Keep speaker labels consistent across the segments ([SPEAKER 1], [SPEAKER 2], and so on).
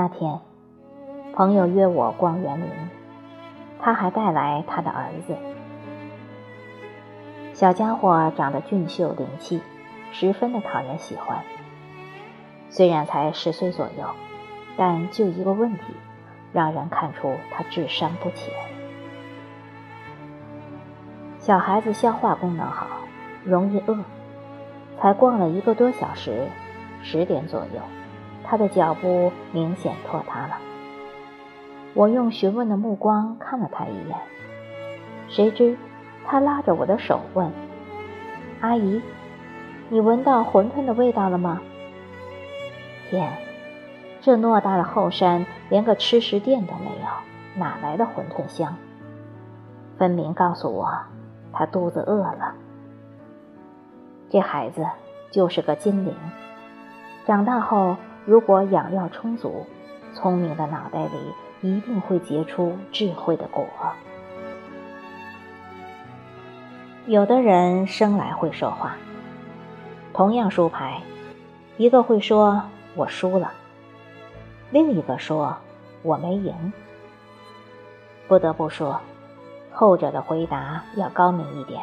[SPEAKER 1] 那天，朋友约我逛园林，他还带来他的儿子。小家伙长得俊秀灵气，十分的讨人喜欢。虽然才十岁左右，但就一个问题，让人看出他智商不浅。小孩子消化功能好，容易饿。才逛了一个多小时，十点左右，他的脚步明显拖沓了。我用询问的目光看了他一眼，谁知他拉着我的手问：“阿姨，你闻到馄饨的味道了吗？”天，这偌大的后山连个吃食店都没有，哪来的馄饨香？分明告诉我，他肚子饿了。这孩子就是个精灵，长大后如果养料充足，聪明的脑袋里一定会结出智慧的果。有的人生来会说话，同样输牌，一个会说“我输了”，另一个说“我没赢”。不得不说，后者的回答要高明一点。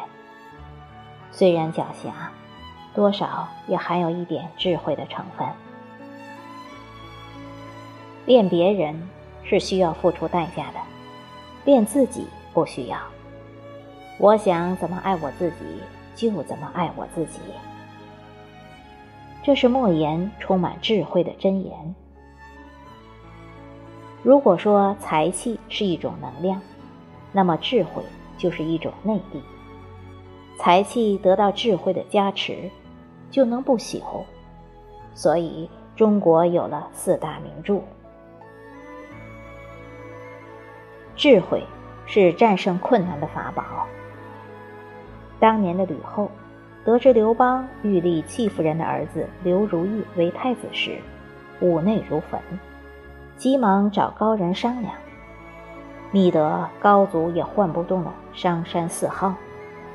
[SPEAKER 1] 虽然狡黠，多少也含有一点智慧的成分。恋别人是需要付出代价的，恋自己不需要。我想怎么爱我自己，就怎么爱我自己。这是莫言充满智慧的箴言。如果说财气是一种能量，那么智慧就是一种内力。财气得到智慧的加持，就能不朽。所以中国有了四大名著。智慧是战胜困难的法宝。当年的吕后得知刘邦欲立戚夫人的儿子刘如意为太子时，五内如焚，急忙找高人商量，觅得高祖也唤不动了商山四号。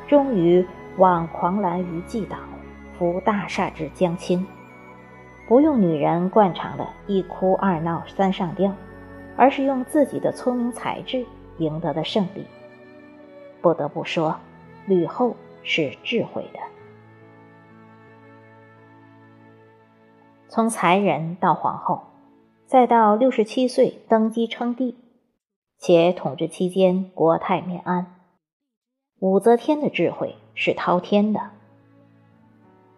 [SPEAKER 1] 终于望狂澜于既倒，扶大厦之将倾。不用女人惯常的一哭二闹三上吊，而是用自己的聪明才智赢得的胜利。不得不说，吕后是智慧的。从才人到皇后，再到六十七岁登基称帝，且统治期间国泰民安。武则天的智慧是滔天的。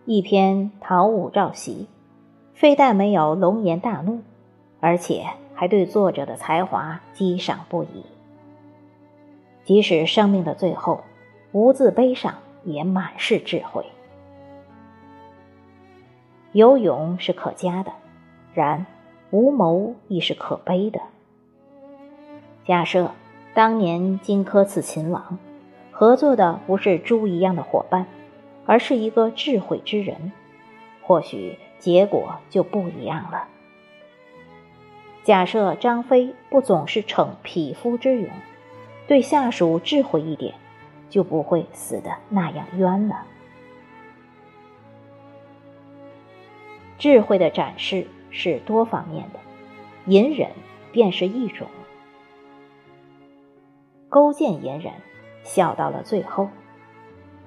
[SPEAKER 1] 一篇《讨武曌檄》，非但没有龙颜大怒，而且还对作者的才华激赏不已。即使生命的最后，无字碑上也满是智慧。有勇是可嘉的，然无谋亦是可悲的。假设当年荆轲刺秦王。合作的不是猪一样的伙伴，而是一个智慧之人，或许结果就不一样了。假设张飞不总是逞匹夫之勇，对下属智慧一点，就不会死的那样冤了。智慧的展示是多方面的，隐忍便是一种，勾践隐忍。笑到了最后，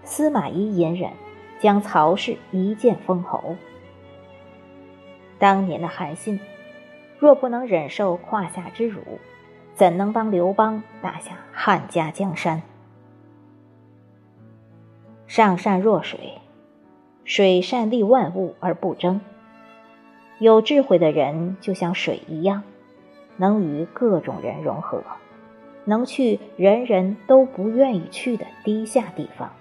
[SPEAKER 1] 司马懿隐忍，将曹氏一剑封喉。当年的韩信，若不能忍受胯下之辱，怎能帮刘邦打下汉家江山？上善若水，水善利万物而不争。有智慧的人就像水一样，能与各种人融合。能去人人都不愿意去的低下地方，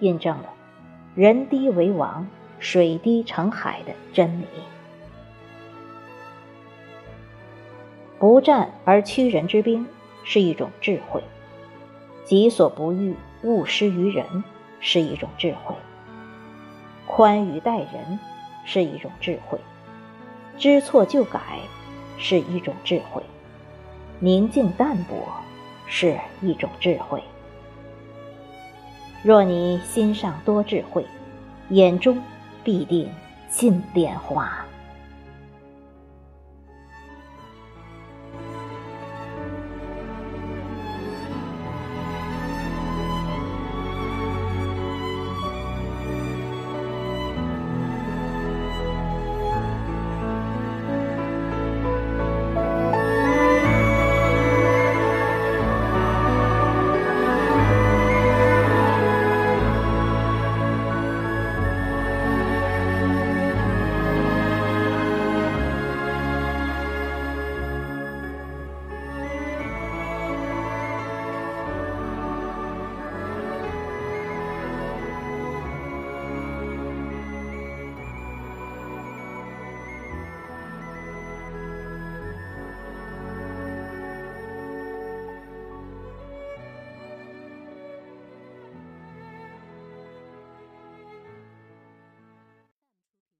[SPEAKER 1] 印证了“人低为王，水低成海”的真理。不战而屈人之兵是一种智慧，己所不欲，勿施于人是一种智慧，宽于待人是一种智慧，知错就改是一种智慧。宁静淡泊是一种智慧。若你心上多智慧，眼中必定尽莲花。